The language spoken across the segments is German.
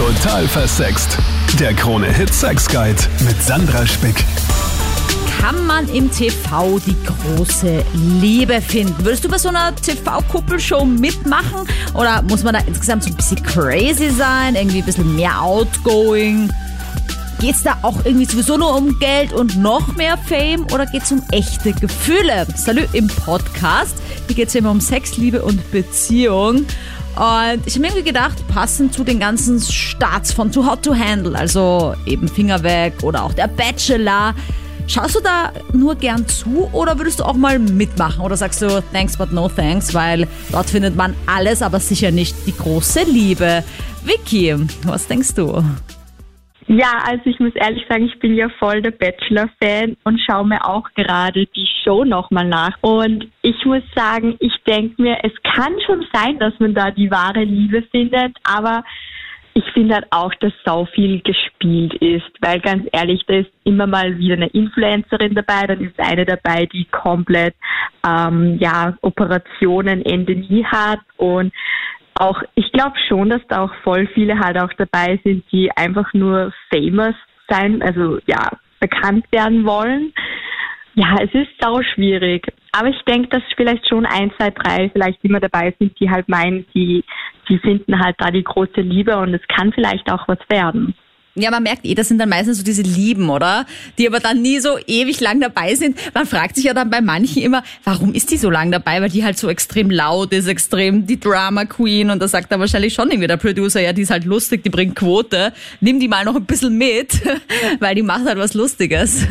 Total versext. Der Krone-Hit Sex Guide mit Sandra Spick. Kann man im TV die große Liebe finden? Würdest du bei so einer TV-Kuppelshow mitmachen? Oder muss man da insgesamt so ein bisschen crazy sein? Irgendwie ein bisschen mehr outgoing? Geht es da auch irgendwie sowieso nur um Geld und noch mehr Fame oder geht es um echte Gefühle? Salü im Podcast. Hier geht es immer um Sex, Liebe und Beziehung. Und ich habe mir irgendwie gedacht, passend zu den ganzen Starts von Too Hot to Handle, also eben Finger weg oder auch der Bachelor. Schaust du da nur gern zu oder würdest du auch mal mitmachen? Oder sagst du thanks but no thanks, weil dort findet man alles, aber sicher nicht die große Liebe. Vicky, was denkst du? Ja, also ich muss ehrlich sagen, ich bin ja voll der Bachelor-Fan und schaue mir auch gerade die Show nochmal nach. Und ich muss sagen, ich denke mir, es kann schon sein, dass man da die wahre Liebe findet, aber ich finde halt auch, dass so viel gespielt ist, weil ganz ehrlich, da ist immer mal wieder eine Influencerin dabei, dann ist eine dabei, die komplett ähm, ja Operationen Ende nie hat und auch, ich glaube schon, dass da auch voll viele halt auch dabei sind, die einfach nur famous sein, also ja, bekannt werden wollen. Ja, es ist sau schwierig. Aber ich denke, dass vielleicht schon ein, zwei, drei vielleicht immer dabei sind, die halt meinen, die, die finden halt da die große Liebe und es kann vielleicht auch was werden. Ja, man merkt eh, das sind dann meistens so diese Lieben, oder? Die aber dann nie so ewig lang dabei sind. Man fragt sich ja dann bei manchen immer, warum ist die so lang dabei? Weil die halt so extrem laut ist, extrem die Drama Queen. Und da sagt er wahrscheinlich schon irgendwie der Producer, ja, die ist halt lustig, die bringt Quote. Nimm die mal noch ein bisschen mit, weil die macht halt was Lustiges.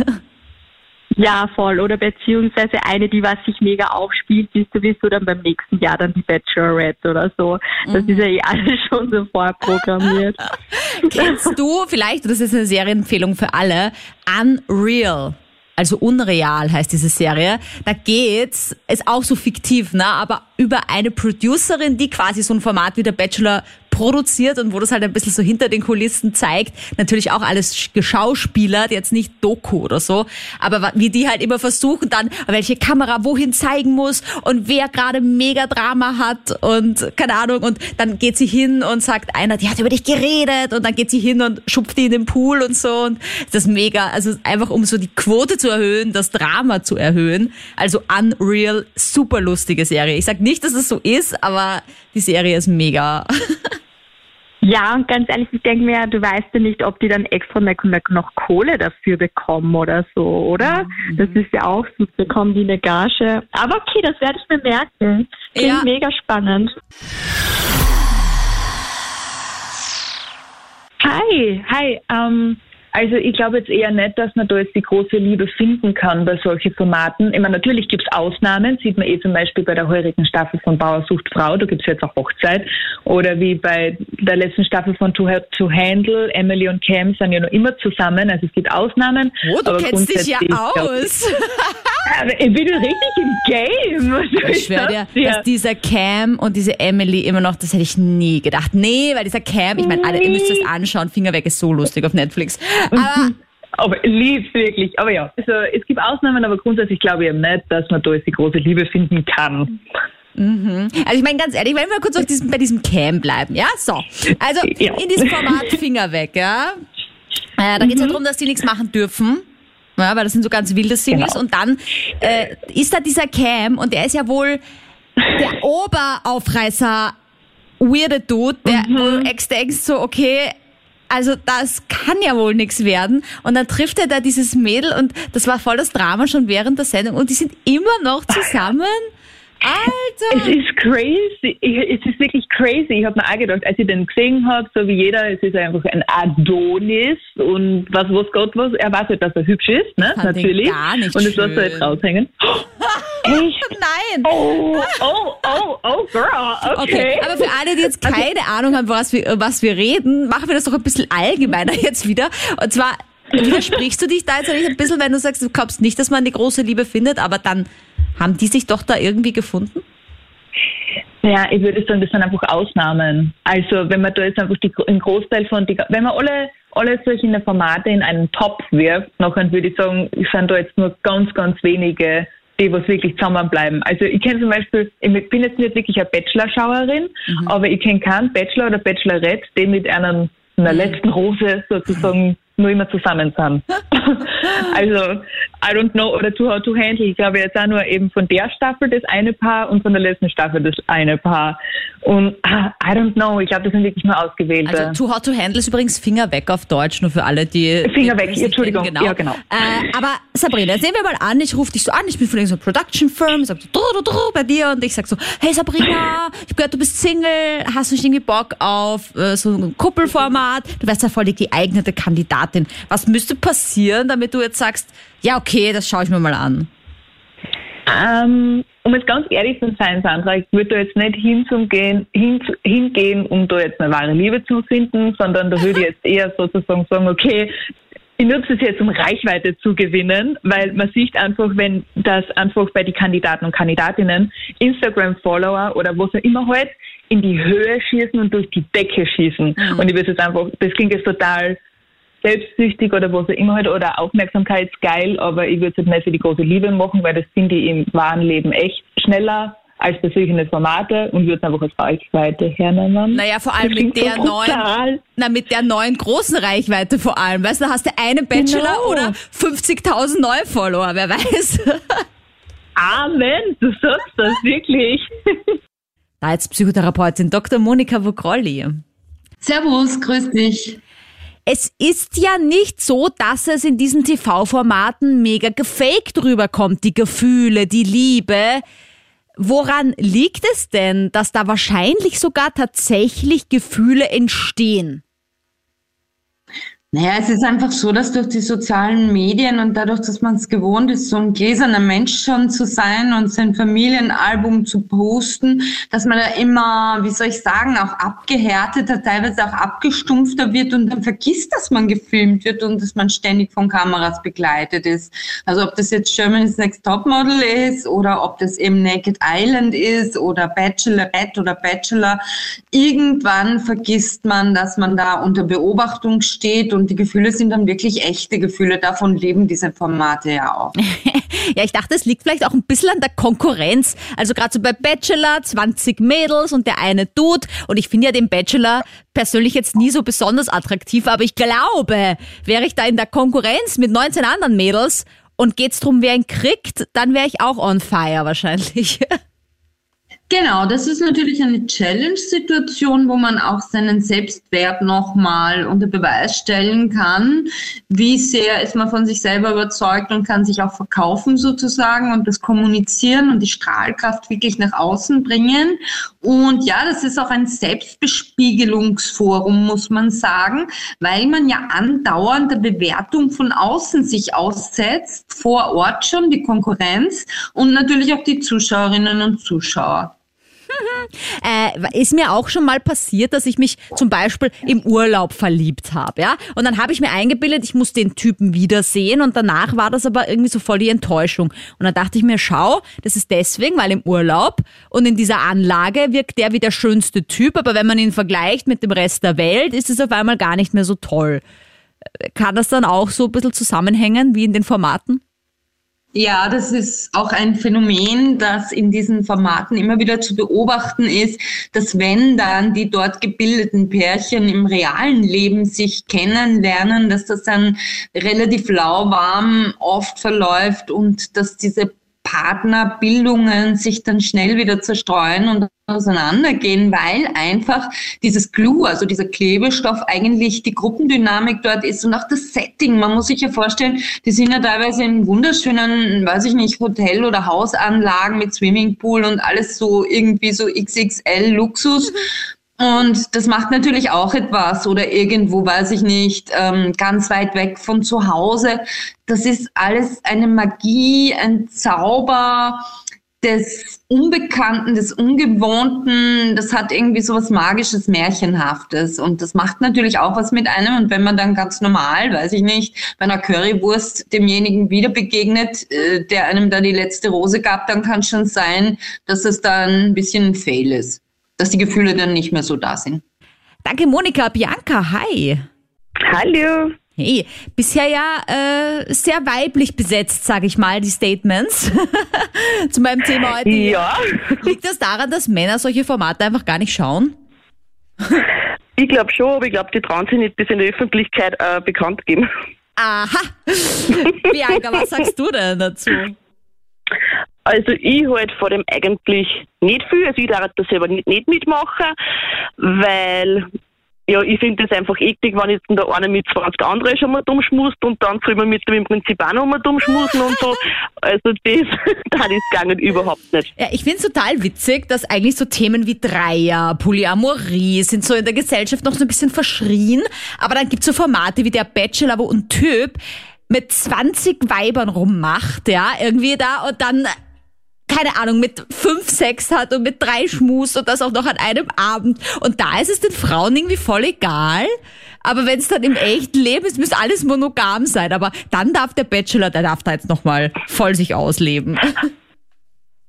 Ja, voll. Oder beziehungsweise eine, die was sich mega aufspielt, ist sowieso dann beim nächsten Jahr dann die Bachelorette oder so. Das mhm. ist ja eh alles schon so vorprogrammiert. Kennst du vielleicht, das ist eine Serienempfehlung für alle, Unreal? also unreal heißt diese Serie. Da geht's, ist auch so fiktiv, ne, aber über eine Producerin, die quasi so ein Format wie der Bachelor produziert und wo das halt ein bisschen so hinter den Kulissen zeigt. Natürlich auch alles geschauspielert, jetzt nicht Doku oder so, aber wie die halt immer versuchen dann, welche Kamera wohin zeigen muss und wer gerade mega Drama hat und keine Ahnung und dann geht sie hin und sagt einer, die hat über dich geredet und dann geht sie hin und schupft die in den Pool und so und das mega, also einfach um so die Quote zu erhöhen, das Drama zu erhöhen. Also Unreal, super lustige Serie. Ich sag nicht, dass es so ist, aber die Serie ist mega. Ja, und ganz ehrlich, ich denke mir, du weißt ja nicht, ob die dann extra noch Kohle dafür bekommen oder so, oder? Mhm. Das ist ja auch so, bekommen die eine Gage. Aber okay, das werde ich mir merken. Klingt ja. mega spannend. Hi, hi. Ähm, also ich glaube jetzt eher nicht, dass man da jetzt die große Liebe finden kann bei solchen Formaten. Ich meine, natürlich gibt es Ausnahmen, sieht man eh zum Beispiel bei der heurigen Staffel von Bauer sucht Frau, da gibt es jetzt auch Hochzeit. Oder wie bei der letzten Staffel von To, to Handle, Emily und Cam sind ja noch immer zusammen, also es gibt Ausnahmen. Oh, du kennst dich ja aus. ich bin richtig im Game. Ich schwöre dir, dass dieser Cam und diese Emily immer noch, das hätte ich nie gedacht. Nee, weil dieser Cam, ich meine, alle, ihr müsst es anschauen, Finger weg ist so lustig auf Netflix. Aber aber lieb wirklich. Aber ja, also es gibt Ausnahmen, aber grundsätzlich glaube ich eben nicht, dass man da jetzt die große Liebe finden kann. Mhm. Also ich meine ganz ehrlich, wenn wir kurz auf diesem, bei diesem Cam bleiben, ja? So. Also ja. in diesem Format Finger weg, ja? Äh, da geht es mhm. ja darum, dass die nichts machen dürfen. Ja, weil das sind so ganz wilde Singles. Genau. Und dann äh, ist da dieser Cam und der ist ja wohl der Oberaufreißer, weirde Dude, der mhm. denkst so, okay, also das kann ja wohl nichts werden. Und dann trifft er da dieses Mädel und das war voll das Drama schon während der Sendung und die sind immer noch zusammen. Alter! Es ist crazy. Es ist wirklich crazy. Ich habe mir auch gedacht, als ich den gesehen habe, so wie jeder, es ist einfach ein Adonis und was, was Gott was. Er weiß halt, dass er hübsch ist, ne? Natürlich. Gar nicht und es lässt er jetzt raushängen. Echt? Nein! Oh, oh, oh, oh, girl. Okay. okay. Aber für alle, die jetzt keine Ahnung haben, was wir, was wir reden, machen wir das doch ein bisschen allgemeiner jetzt wieder. Und zwar widersprichst du dich da jetzt ein bisschen, wenn du sagst, du glaubst nicht, dass man die große Liebe findet, aber dann haben die sich doch da irgendwie gefunden? Ja, ich würde sagen, das sind einfach Ausnahmen. Also wenn man da jetzt einfach die, einen Großteil von, die, wenn man alle, alle solche Formate in einen Topf wirft, nachher würde ich sagen, sind da jetzt nur ganz, ganz wenige, die was wirklich zusammenbleiben. Also ich kenne zum Beispiel, ich bin jetzt nicht wirklich eine Bachelor-Schauerin, mhm. aber ich kenne keinen Bachelor oder Bachelorette, die mit einem von der letzten Rose sozusagen nur immer zusammen sind. also, I don't know, oder Too Hot to Handle, ich glaube jetzt auch nur eben von der Staffel das eine Paar und von der letzten Staffel das eine Paar. Und ah, I don't know, ich glaube, das sind wirklich nur ausgewählte. Also Too Hot to Handle ist übrigens Finger weg auf Deutsch, nur für alle, die... Finger weg, Entschuldigung. kennen, Genau. Ja, genau. Äh, aber Sabrina, sehen wir mal an, ich rufe dich so an, ich bin von irgendeiner Production Firm, sag so, drr, drr, drr, bei dir und ich sag so, hey Sabrina, ich gehört, du bist Single, hast du nicht irgendwie Bock auf äh, so ein Kuppelformat? Du wärst ja voll die geeignete Kandidatin. Was müsste passieren, damit du jetzt sagst, ja okay, das schaue ich mir mal an? Ähm, um jetzt ganz ehrlich zu sein, Sandra, ich würde da jetzt nicht hinzugehen, hin, hingehen, um da jetzt eine wahre Liebe zu finden, sondern da würde ich jetzt eher sozusagen sagen, okay, ich nutze es jetzt, um Reichweite zu gewinnen, weil man sieht einfach, wenn das einfach bei den Kandidaten und Kandidatinnen Instagram-Follower oder was auch immer halt in die Höhe schießen und durch die Decke schießen. Mhm. Und ich würde es einfach, das klingt jetzt total selbstsüchtig oder was auch immer halt oder aufmerksamkeitsgeil, aber ich würde es halt nicht für die große Liebe machen, weil das finde ich im wahren Leben echt schneller als solchen Formate und würde es einfach als Reichweite hernehmen. Naja, vor allem Das mit der so neuen, na, mit der neuen großen Reichweite vor allem. Weißt du, da hast du einen Bachelor Genau. oder 50.000 neue Follower, wer weiß. Amen, du sagst das wirklich. Da jetzt Psychotherapeutin Dr. Monika Vogrolli. Servus, grüß dich. Es ist ja nicht so, dass es in diesen TV-Formaten mega gefaked rüberkommt, die Gefühle, die Liebe. Woran liegt es denn, dass da wahrscheinlich sogar tatsächlich Gefühle entstehen? Naja, es ist einfach so, dass durch die sozialen Medien und dadurch, dass man es gewohnt ist, so ein gläserner Mensch schon zu sein und sein Familienalbum zu posten, dass man da immer, wie soll ich sagen, auch abgehärteter, teilweise auch abgestumpfter wird und dann vergisst, dass man gefilmt wird und dass man ständig von Kameras begleitet ist. Also ob das jetzt Germany's Next Topmodel ist oder ob das eben Naked Island ist oder Bachelorette oder Bachelor, irgendwann vergisst man, dass man da unter Beobachtung steht und die Gefühle sind dann wirklich echte Gefühle. Davon leben diese Formate ja auch. Ja, ich dachte, es liegt vielleicht auch ein bisschen an der Konkurrenz. Also gerade so bei Bachelor, 20 Mädels und der eine Dude. Und ich finde ja den Bachelor persönlich jetzt nie so besonders attraktiv, aber ich glaube, wäre ich da in der Konkurrenz mit 19 anderen Mädels und geht's drum, wer ihn kriegt, dann wäre ich auch on fire wahrscheinlich. Genau, das ist natürlich eine Challenge-Situation, wo man auch seinen Selbstwert nochmal unter Beweis stellen kann. Wie sehr ist man von sich selber überzeugt und kann sich auch verkaufen sozusagen und das kommunizieren und die Strahlkraft wirklich nach außen bringen. Und ja, das ist auch ein Selbstbespiegelungsforum, muss man sagen, weil man ja andauernd der Bewertung von außen sich aussetzt, vor Ort schon die Konkurrenz und natürlich auch die Zuschauerinnen und Zuschauer. äh, ist mir auch schon mal passiert, dass ich mich zum Beispiel im Urlaub verliebt habe, ja. Und dann habe ich mir eingebildet, ich muss den Typen wiedersehen und danach war das aber irgendwie so voll die Enttäuschung. Und dann dachte ich mir, schau, das ist deswegen, weil im Urlaub und in dieser Anlage wirkt der wie der schönste Typ, aber wenn man ihn vergleicht mit dem Rest der Welt, ist es auf einmal gar nicht mehr so toll. Äh, Kann das dann auch so ein bisschen zusammenhängen wie in den Formaten? Ja, das ist auch ein Phänomen, das in diesen Formaten immer wieder zu beobachten ist, dass wenn dann die dort gebildeten Pärchen im realen Leben sich kennenlernen, dass das dann relativ lauwarm oft verläuft und dass diese Partnerbildungen sich dann schnell wieder zerstreuen und auseinandergehen, weil einfach dieses Glue, also dieser Klebestoff eigentlich die Gruppendynamik dort ist und auch das Setting. Man muss sich ja vorstellen, die sind ja teilweise in wunderschönen, weiß ich nicht, Hotel- oder Hausanlagen mit Swimmingpool und alles so irgendwie so XXL Luxus. Und das macht natürlich auch etwas oder irgendwo, weiß ich nicht, ähm, ganz weit weg von zu Hause. Das ist alles eine Magie, ein Zauber des Unbekannten, des Ungewohnten. Das hat irgendwie so was Magisches, Märchenhaftes. Und das macht natürlich auch was mit einem. Und wenn man dann ganz normal, weiß ich nicht, bei einer Currywurst demjenigen wieder begegnet, äh, der einem da die letzte Rose gab, dann kann es schon sein, dass es dann ein bisschen ein Fail ist dass die Gefühle dann nicht mehr so da sind. Danke, Monika. Bianca, hi. Hallo. Hey, bisher ja äh, sehr weiblich besetzt, sage ich mal, die Statements zu meinem Thema heute. Ja. Liegt das daran, dass Männer solche Formate einfach gar nicht schauen? Ich glaube schon, aber ich glaube, die trauen sich nicht bis in die Öffentlichkeit äh, bekannt geben. Aha. Bianca, was sagst du denn dazu? Also ich halt vor dem eigentlich nicht viel. Also ich darf das selber nicht, nicht mitmachen, weil ja, ich finde das einfach eklig, wenn jetzt der eine mit 20 anderen schon mal dumm schmust und dann soll man mit dem im Prinzip auch noch mal dumm schmusen und so. Also das, das ist gegangen überhaupt nicht. Ja, ich finde es total witzig, dass eigentlich so Themen wie Dreier, Polyamorie sind so in der Gesellschaft noch so ein bisschen verschrien. Aber dann gibt's so Formate wie der Bachelor, wo ein Typ mit 20 Weibern rummacht, ja, irgendwie da und dann keine Ahnung, mit fünf Sex hat und mit drei Schmus und das auch noch an einem Abend. Und da ist es den Frauen irgendwie voll egal. Aber wenn es dann im echten Leben ist, muss alles monogam sein. Aber dann darf der Bachelor, der darf da jetzt nochmal voll sich ausleben.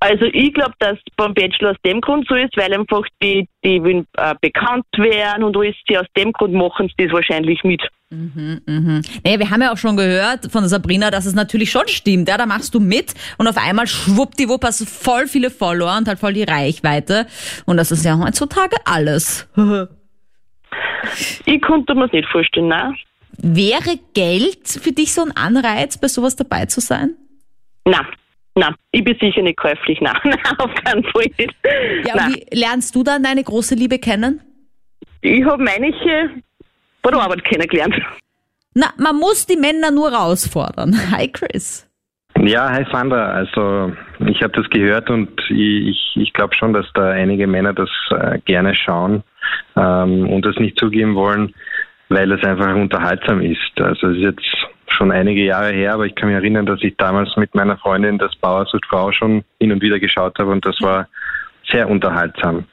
Also ich glaube, dass beim Bachelor aus dem Grund so ist, weil einfach die, die äh, bekannt werden und alles, die aus dem Grund machen sie das wahrscheinlich mit. Mhm, mhm. Naja, wir haben ja auch schon gehört von Sabrina, dass es natürlich schon stimmt. Ja, da machst du mit und auf einmal schwuppdiwupp hast du voll viele Follower und halt voll die Reichweite. Und das ist ja heutzutage alles. ich konnte mir das nicht vorstellen, nein. Wäre Geld für dich so ein Anreiz, bei sowas dabei zu sein? Nein. Nein, ich bin sicher nicht käuflich. Nein, nein auf keinen Fall nicht. Ja, und wie lernst du dann deine große Liebe kennen? Ich habe manche bei der Arbeit kennengelernt. Na, man muss die Männer nur herausfordern. Hi Chris. Ja, hi Sandra. Also ich habe das gehört und ich, ich, glaube schon, dass da einige Männer das äh, gerne schauen ähm, und das nicht zugeben wollen, weil es einfach unterhaltsam ist. Also es ist jetzt schon einige Jahre her, aber ich kann mich erinnern, dass ich damals mit meiner Freundin das Bauersucht Frau schon hin und wieder geschaut habe und das war sehr unterhaltsam.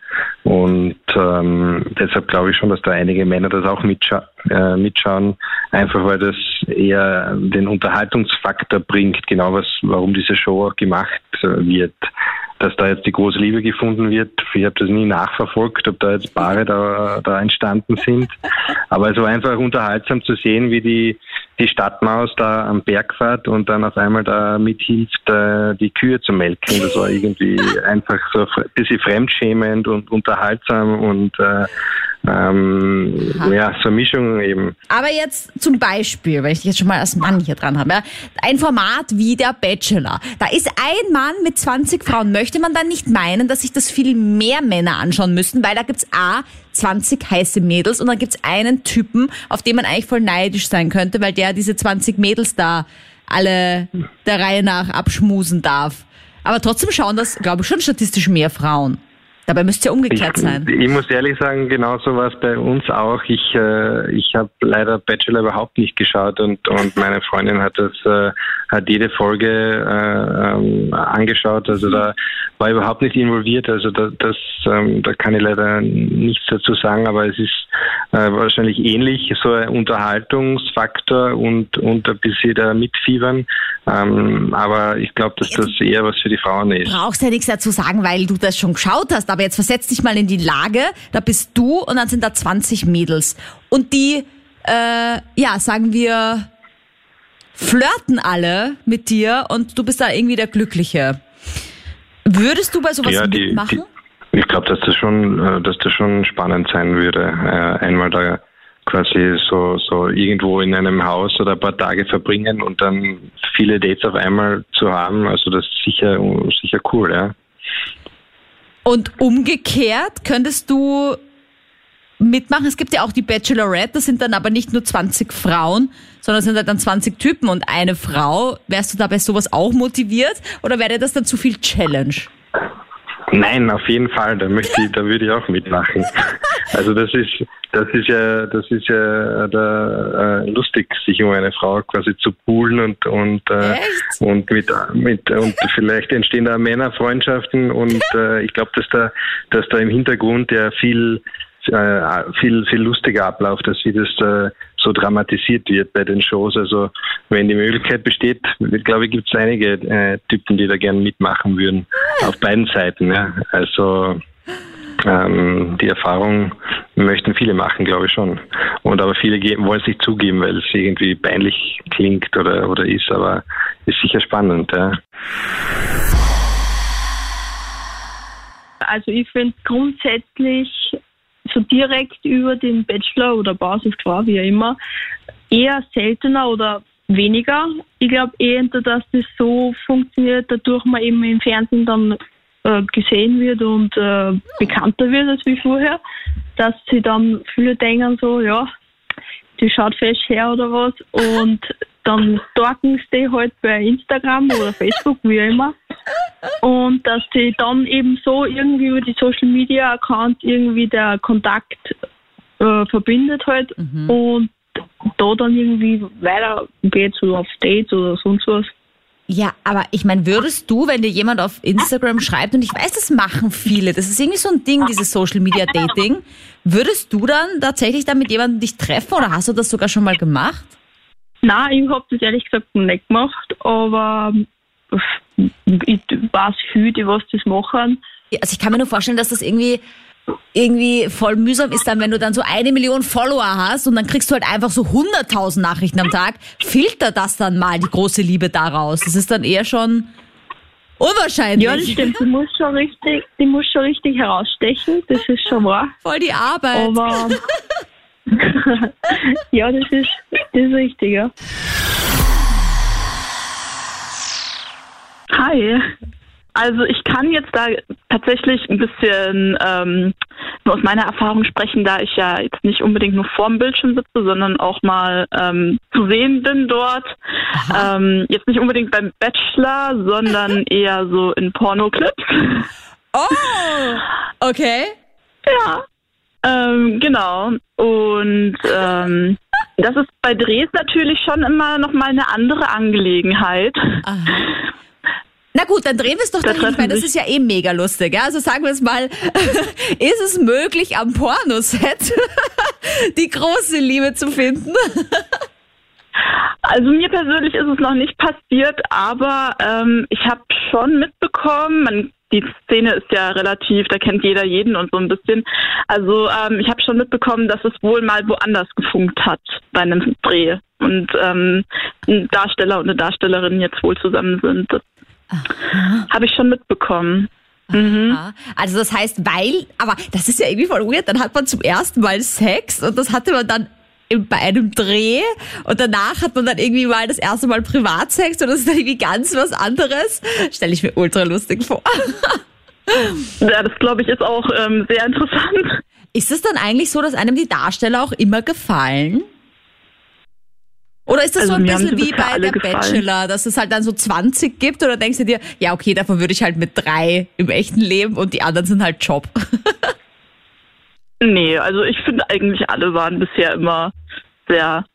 Und ähm, deshalb glaube ich schon, dass da einige Männer das auch mitscha äh, mitschauen, einfach weil das eher den Unterhaltungsfaktor bringt, genau was, warum diese Show auch gemacht wird dass da jetzt die große Liebe gefunden wird. Ich habe das nie nachverfolgt, ob da jetzt Paare da, da entstanden sind. Aber es war einfach unterhaltsam zu sehen, wie die, die Stadtmaus da am Berg fährt und dann auf einmal da mithilft, äh, die Kühe zu melken. Das war irgendwie einfach so ein bisschen fremdschämend und unterhaltsam und äh, ähm, ja, so Mischung eben. Aber jetzt zum Beispiel, weil ich jetzt schon mal als Mann hier dran habe, ja, ein Format wie der Bachelor. Da ist ein Mann mit 20 Frauen. Möchte man dann nicht meinen, dass sich das viel mehr Männer anschauen müssten, weil da gibt's A, 20 heiße Mädels und dann gibt's einen Typen, auf den man eigentlich voll neidisch sein könnte, weil der diese 20 Mädels da alle der Reihe nach abschmusen darf. Aber trotzdem schauen das, glaube ich, schon statistisch mehr Frauen. Dabei müsste ja umgekehrt ich, sein. Ich muss ehrlich sagen, genauso war es bei uns auch. Ich, äh, ich habe leider Bachelor überhaupt nicht geschaut und, und meine Freundin hat das äh, hat jede Folge äh, ähm, angeschaut. Also da war überhaupt nicht involviert. Also da, das, ähm, da kann ich leider nichts dazu sagen, aber es ist äh, wahrscheinlich ähnlich, so ein Unterhaltungsfaktor und, und ein bisschen da mitfiebern. Ähm, aber ich glaube, dass das eher was für die Frauen ist. Brauchst ja nichts dazu sagen, weil du das schon geschaut hast. Aber jetzt versetz dich mal in die Lage, da bist du und dann sind da 20 Mädels. Und die, äh, ja, sagen wir, flirten alle mit dir und du bist da irgendwie der Glückliche. Würdest du bei sowas ja, die, mitmachen? Die, ich glaube, dass das schon, äh, dass das schon spannend sein würde, äh, einmal da quasi so, so irgendwo in einem Haus oder ein paar Tage verbringen und dann viele Dates auf einmal zu haben. Also das ist sicher, sicher cool, ja. Und umgekehrt könntest du mitmachen. Es gibt ja auch die Bachelorette, das sind dann aber nicht nur 20 Frauen, sondern es sind halt dann 20 Typen und eine Frau. Wärst du dabei sowas auch motiviert oder wäre das dann zu viel Challenge? Nein, auf jeden Fall. Da möchte ich, da würde ich auch mitmachen. Also das ist, das ist ja, das ist ja da, äh, lustig, sich um eine Frau quasi zu poolen und und äh, und mit mit und vielleicht entstehen da Männerfreundschaften und äh, ich glaube, dass da, dass da im Hintergrund ja viel äh, viel, viel lustiger abläuft, dass wie das äh, so dramatisiert wird bei den Shows. Also wenn die Möglichkeit besteht, glaube ich, gibt es einige äh, Typen, die da gerne mitmachen würden. Auf beiden Seiten. Ja. Also ähm, die Erfahrung möchten viele machen, glaube ich schon. Und aber viele wollen es nicht zugeben, weil es irgendwie peinlich klingt oder, oder ist, aber ist sicher spannend. Ja. Also ich finde grundsätzlich so direkt über den Bachelor oder Bausuchtfrau, wie auch immer, eher seltener oder weniger. Ich glaube eher, dass das so funktioniert, dadurch man eben im Fernsehen dann äh, gesehen wird und äh, bekannter wird als wie vorher, dass sie dann viele denken so, ja, die schaut fest her oder was und dann stalken sie die halt bei Instagram oder Facebook, wie auch immer. Und dass sie dann eben so irgendwie über die Social Media Account irgendwie der Kontakt äh, verbindet halt und da dann irgendwie weiter geht, so auf Dates oder sonst was. Ja, aber ich meine, würdest du, wenn dir jemand auf Instagram schreibt, und ich weiß, das machen viele, das ist irgendwie so ein Ding, dieses Social Media Dating, würdest du dann tatsächlich dann mit jemandem dich treffen oder hast du das sogar schon mal gemacht? Nein, ich habe das ehrlich gesagt nicht gemacht, aber ich weiß viele, die was das machen. Also ich kann mir nur vorstellen, dass das irgendwie irgendwie voll mühsam ist dann, wenn du dann so eine Million Follower hast und dann kriegst du halt einfach so 100.000 Nachrichten am Tag, filter das dann mal die große Liebe daraus. Das ist dann eher schon unwahrscheinlich. Ja, das stimmt. Die muss schon richtig, die muss schon richtig herausstechen. Das ist schon wahr. Voll die Arbeit. Aber ja, das ist, das ist richtig, ja. Hi. Also ich kann jetzt da tatsächlich ein bisschen ähm, nur aus meiner Erfahrung sprechen, da ich ja jetzt nicht unbedingt nur vorm Bildschirm sitze, sondern auch mal ähm, zu sehen bin dort. Ähm, jetzt nicht unbedingt beim Bachelor, sondern eher so in Pornoclips. Oh, okay. Ja, ähm, genau. Und ähm, das ist bei Drehs natürlich schon immer noch mal eine andere Angelegenheit. Na gut, dann drehen wir es doch Da dahin. Ich meine, das ist ja eh mega lustig. Ja? Also sagen wir es mal, ist es möglich, am Pornoset die große Liebe zu finden? Also mir persönlich ist es noch nicht passiert, aber ähm, ich habe schon mitbekommen, man, die Szene ist ja relativ, da kennt jeder jeden und so ein bisschen. Also ähm, ich habe schon mitbekommen, dass es wohl mal woanders gefunkt hat bei einem Dreh und ähm, ein Darsteller und eine Darstellerin jetzt wohl zusammen sind. Das habe ich schon mitbekommen. Mhm. Also das heißt, weil, aber das ist ja irgendwie voll weird, dann hat man zum ersten Mal Sex und das hatte man dann bei einem Dreh und danach hat man dann irgendwie mal das erste Mal Privatsex und das ist dann irgendwie ganz was anderes. Stelle ich mir ultra lustig vor. Ja, das glaube ich ist auch ähm, sehr interessant. Ist es dann eigentlich so, dass einem die Darsteller auch immer gefallen? Oder ist das Also so ein bisschen wie bei der gefallen. Bachelor, dass es halt dann so 20 gibt oder denkst du dir, ja okay, davon würde ich halt mit drei im echten Leben und die anderen sind halt Job. Nee, also ich finde eigentlich alle waren bisher immer sehr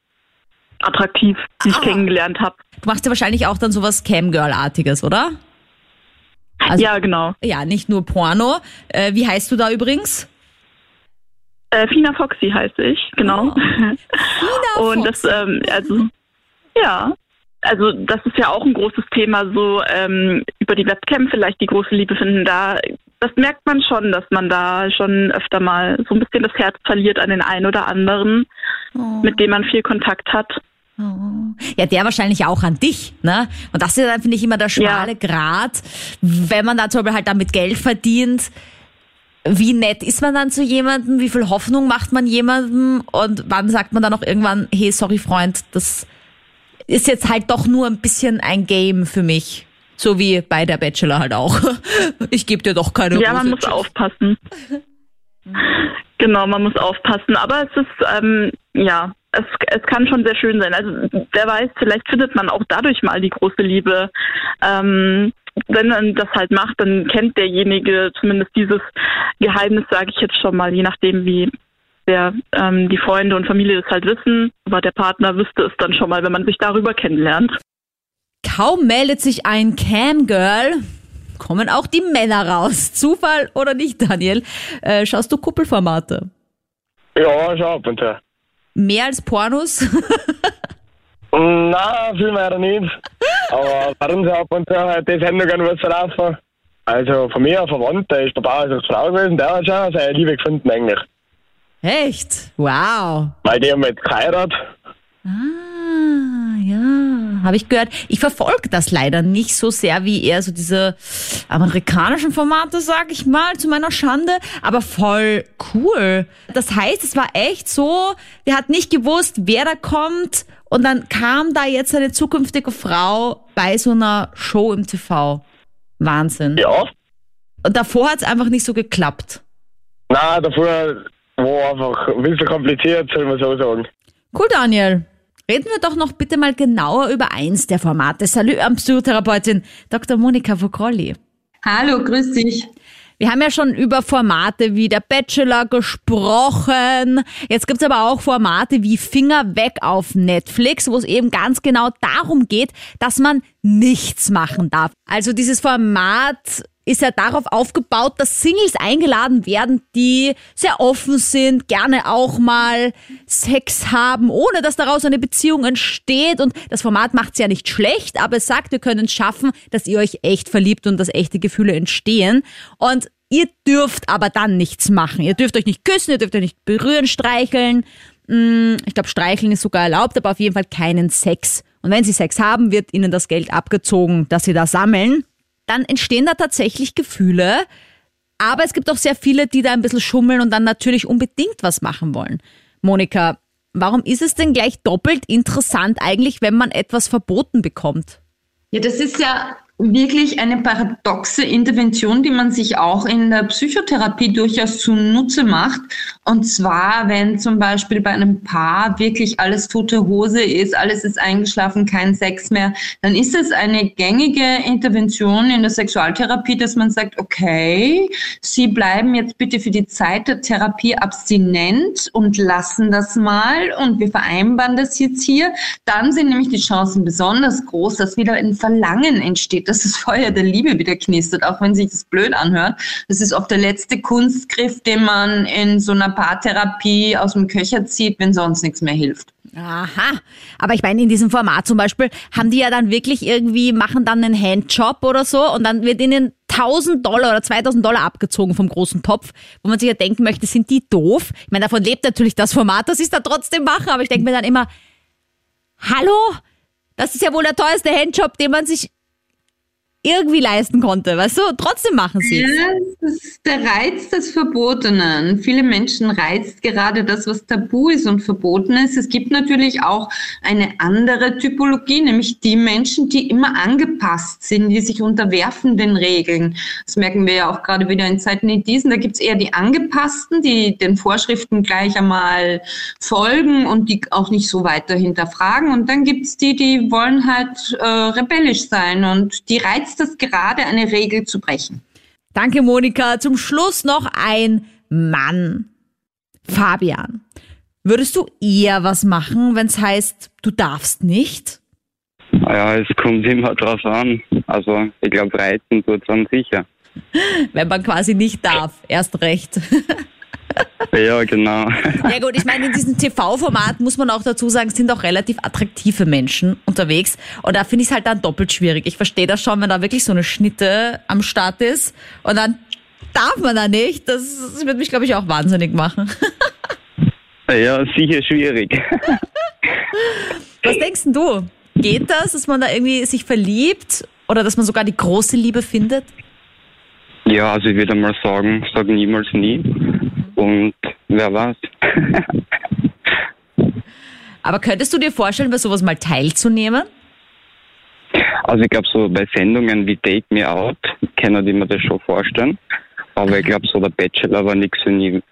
attraktiv, die ich Ah. kennengelernt habe. Du machst ja wahrscheinlich auch dann sowas Camgirl-artiges, oder? Also- ja, genau. Ja, nicht nur Porno. Äh, wie heißt du da übrigens? Äh, Fina Foxy heiße ich, genau. Fina Und das, ähm, also, ja. Also das ist ja auch ein großes Thema, so ähm, über die Webcam vielleicht die große Liebe finden. Da, das merkt man schon, dass man da schon öfter mal so ein bisschen das Herz verliert an den einen oder anderen, mit dem man viel Kontakt hat. Ja, der wahrscheinlich auch an dich, ne? Und das ist dann, finde ich, immer der schmale Grat, wenn man da zum Beispiel halt damit Geld verdient. Wie nett ist man dann zu jemandem? Wie viel Hoffnung macht man jemandem? Und wann sagt man dann auch irgendwann, hey, sorry, Freund, das ist jetzt halt doch nur ein bisschen ein Game für mich. So wie bei der Bachelor halt auch. Ich gebe dir doch keine Ja, man muss aufpassen. genau, man muss aufpassen. Aber es ist, ähm, ja, es, es kann schon sehr schön sein. Also wer weiß, vielleicht findet man auch dadurch mal die große Liebe. Ähm, wenn man das halt macht, dann kennt derjenige zumindest dieses Geheimnis, sage ich jetzt schon mal, je nachdem wie der, ähm, die Freunde und Familie das halt wissen. Aber der Partner wüsste es dann schon mal, wenn man sich darüber kennenlernt. Kaum meldet sich ein Camgirl, kommen auch die Männer raus. Zufall oder nicht, Daniel? Äh, schaust du Kuppelformate? Ja, schon ab und zu. Mehr als Pornos? Nein, viel mehr nicht. Aber uns ab und zu halt die Sendung was verlaufen. Also von mir, ein Verwandter, ist der Bauer aus Frau gewesen, der hat schon seine Liebe gefunden eigentlich. Echt? Wow. Weil die haben jetzt geheiratet. Ah, ja. Habe ich gehört. Ich verfolge das leider nicht so sehr wie eher so diese amerikanischen Formate, sag ich mal, zu meiner Schande, aber voll cool. Das heißt, es war echt so, der hat nicht gewusst, wer da kommt und dann kam da jetzt eine zukünftige Frau bei so einer Show im TV. Wahnsinn. Ja. Und davor hat es einfach nicht so geklappt. Nein, davor war einfach ein bisschen kompliziert, soll man so sagen. Cool, Daniel. Reden wir doch noch bitte mal genauer über eins der Formate. Salü an Psychotherapeutin Dr. Monika Vokrolli. Hallo, grüß dich. Wir haben ja schon über Formate wie der Bachelor gesprochen. Jetzt gibt's aber auch Formate wie Finger weg auf Netflix, wo es eben ganz genau darum geht, dass man nichts machen darf. Also dieses Format ist ja darauf aufgebaut, dass Singles eingeladen werden, die sehr offen sind, gerne auch mal Sex haben, ohne dass daraus eine Beziehung entsteht. Und das Format macht es ja nicht schlecht, aber es sagt, wir können es schaffen, dass ihr euch echt verliebt und dass echte Gefühle entstehen. Und ihr dürft aber dann nichts machen. Ihr dürft euch nicht küssen, ihr dürft euch nicht berühren, streicheln. Hm, Ich glaube, streicheln ist sogar erlaubt, aber auf jeden Fall keinen Sex. Und wenn sie Sex haben, wird ihnen das Geld abgezogen, das sie da sammeln dann entstehen da tatsächlich Gefühle. Aber es gibt auch sehr viele, die da ein bisschen schummeln und dann natürlich unbedingt was machen wollen. Monika, warum ist es denn gleich doppelt interessant eigentlich, wenn man etwas verboten bekommt? Ja, das ist ja wirklich eine paradoxe Intervention, die man sich auch in der Psychotherapie durchaus zunutze macht. Und zwar, wenn zum Beispiel bei einem Paar wirklich alles tote Hose ist, alles ist eingeschlafen, kein Sex mehr, dann ist es eine gängige Intervention in der Sexualtherapie, dass man sagt, okay, Sie bleiben jetzt bitte für die Zeit der Therapie abstinent und lassen das mal und wir vereinbaren das jetzt hier. Dann sind nämlich die Chancen besonders groß, dass wieder ein Verlangen entsteht, dass das Feuer der Liebe wieder knistert, auch wenn sich das blöd anhört. Das ist oft der letzte Kunstgriff, den man in so einer Paartherapie aus dem Köcher zieht, wenn sonst nichts mehr hilft. Aha, aber ich meine, in diesem Format zum Beispiel haben die ja dann wirklich irgendwie, machen dann einen Handjob oder so und dann wird ihnen 1000 Dollar oder 2000 Dollar abgezogen vom großen Topf, wo man sich ja denken möchte, sind die doof? Ich meine, davon lebt natürlich das Format, ich es da trotzdem mache, aber ich denke mir dann immer, hallo? Das ist ja wohl der teuerste Handjob, den man sich irgendwie leisten konnte, weißt du? Trotzdem machen sie Ja, es. das ist der Reiz des Verbotenen. Viele Menschen reizt gerade das, was tabu ist und verboten ist. Es gibt natürlich auch eine andere Typologie, nämlich die Menschen, die immer angepasst sind, die sich unterwerfen den Regeln. Das merken wir ja auch gerade wieder in Zeiten wie diesen. Da gibt es eher die Angepassten, die den Vorschriften gleich einmal folgen und die auch nicht so weiter hinterfragen. Und dann gibt es die, die wollen halt äh, rebellisch sein und die reizt das gerade, eine Regel zu brechen. Danke, Monika. Zum Schluss noch ein Mann. Fabian, würdest du eher was machen, wenn es heißt, du darfst nicht? Ja, es kommt immer drauf an. Also ich glaube, reizen tut dann sicher. Wenn man quasi nicht darf, erst recht. Ja, genau. Ja gut, ich meine, in diesem TV-Format muss man auch dazu sagen, sind auch relativ attraktive Menschen unterwegs. Und da finde ich es halt dann doppelt schwierig. Ich verstehe das schon, wenn da wirklich so eine Schnitte am Start ist und dann darf man da nicht. Das, das wird mich, glaube ich, auch wahnsinnig machen. Ja, sicher schwierig. Was denkst denn du? Geht das, dass man da irgendwie sich verliebt oder dass man sogar die große Liebe findet? Ja, also ich würde mal sagen, sag niemals nie. Und wer weiß. Aber könntest du dir vorstellen, bei sowas mal teilzunehmen? Also ich glaube so bei Sendungen wie Take Me Out kann ich mir das schon vorstellen. Aber ich glaube so der Bachelor war nichts für mich,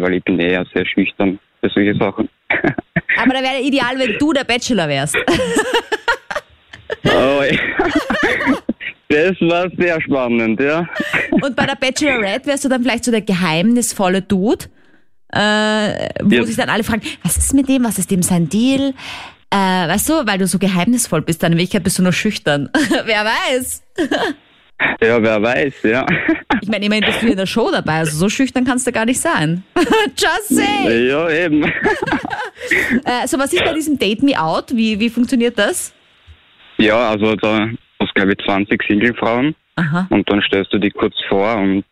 weil ich bin eher sehr schüchtern für solche Sachen. Aber da wäre ideal, wenn du der Bachelor wärst. Oh, ja. Das war sehr spannend, ja. Und bei der Bachelorette wärst du dann vielleicht so der geheimnisvolle Dude, äh, wo Ja. sich dann alle fragen, was ist mit dem, was ist dem sein Deal? Äh, weißt du, weil du so geheimnisvoll bist, dann in Wirklichkeit bist du nur schüchtern. Wer weiß? Ja, wer weiß, ja. Ich meine, immerhin bist du in der Show dabei, also so schüchtern kannst du gar nicht sein. Just say! Ja, eben. Äh, so, was ist bei diesem Date Me Out? Wie, wie funktioniert das? Ja, also da glaube ich 20 Singlefrauen Aha. und dann stellst du die kurz vor und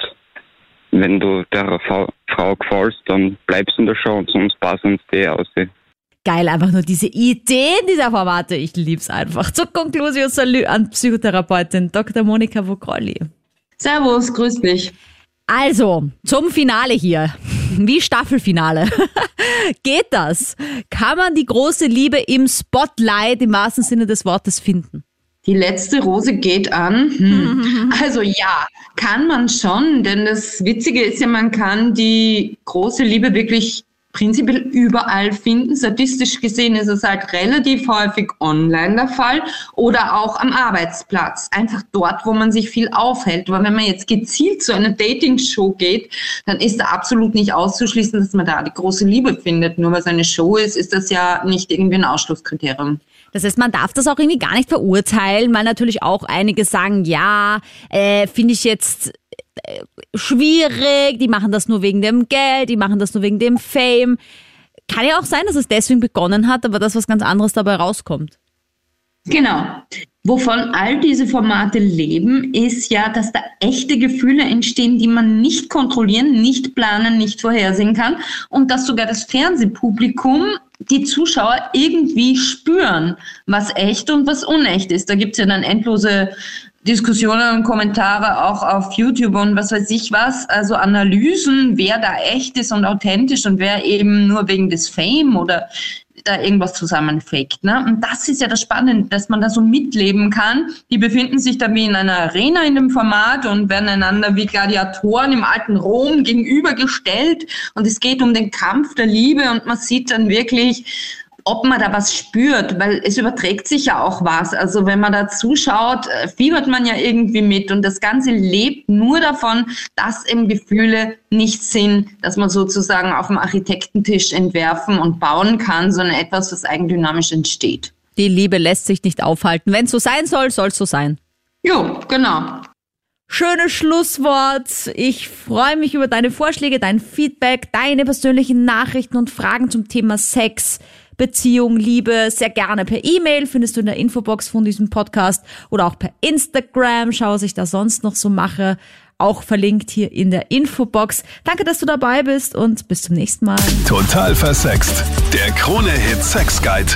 wenn du der Frau, Frau gefällst, dann bleibst du in der Show und sonst passen uns die aus. geil, einfach nur diese Ideen dieser Formate. Ich lieb's einfach. Zur Konklusion Salü an Psychotherapeutin Dr. Monika Vokolli. Servus, grüß dich. Also, zum Finale hier. Wie Staffelfinale. Geht das? Kann man die große Liebe im Spotlight im wahrsten Sinne des Wortes finden? Die letzte Rose geht an. Hm. Also ja, kann man schon, denn das Witzige ist ja, man kann die große Liebe wirklich prinzipiell überall finden. Statistisch gesehen ist es halt relativ häufig online der Fall oder auch am Arbeitsplatz. Einfach dort, wo man sich viel aufhält. Aber wenn man jetzt gezielt zu einer Dating-Show geht, dann ist da absolut nicht auszuschließen, dass man da die große Liebe findet. Nur weil es eine Show ist, ist das ja nicht irgendwie ein Ausschlusskriterium. Das heißt, man darf das auch irgendwie gar nicht verurteilen, weil natürlich auch einige sagen, ja, äh, finde ich jetzt äh, schwierig, die machen das nur wegen dem Geld, die machen das nur wegen dem Fame. Kann ja auch sein, dass es deswegen begonnen hat, aber das was ganz anderes dabei rauskommt. Genau. Wovon all diese Formate leben, ist ja, dass da echte Gefühle entstehen, die man nicht kontrollieren, nicht planen, nicht vorhersehen kann und dass sogar das Fernsehpublikum die Zuschauer irgendwie spüren, was echt und was unecht ist. Da gibt's ja dann endlose Diskussionen und Kommentare auch auf YouTube und was weiß ich was, also Analysen, wer da echt ist und authentisch und wer eben nur wegen des Fame oder da irgendwas zusammenfaked. Ne? Und das ist ja das Spannende, dass man da so mitleben kann. Die befinden sich da wie in einer Arena in dem Format und werden einander wie Gladiatoren im alten Rom gegenübergestellt. Und es geht um den Kampf der Liebe und man sieht dann wirklich, ob man da was spürt, weil es überträgt sich ja auch was. Also wenn man da zuschaut, äh, fiebert man ja irgendwie mit und das Ganze lebt nur davon, dass eben Gefühle nicht sind, dass man sozusagen auf dem Architektentisch entwerfen und bauen kann, sondern etwas, was eigendynamisch entsteht. Die Liebe lässt sich nicht aufhalten. Wenn es so sein soll, soll es so sein. Jo, genau. Schönes Schlusswort. Ich freue mich über deine Vorschläge, dein Feedback, deine persönlichen Nachrichten und Fragen zum Thema Sex. Beziehung, Liebe, sehr gerne per E-Mail, findest du in der Infobox von diesem Podcast oder auch per Instagram. Schau, was ich da sonst noch so mache. Auch verlinkt hier in der Infobox. Danke, dass du dabei bist und bis zum nächsten Mal. Total versext. Der Krone-Hit Sex Guide.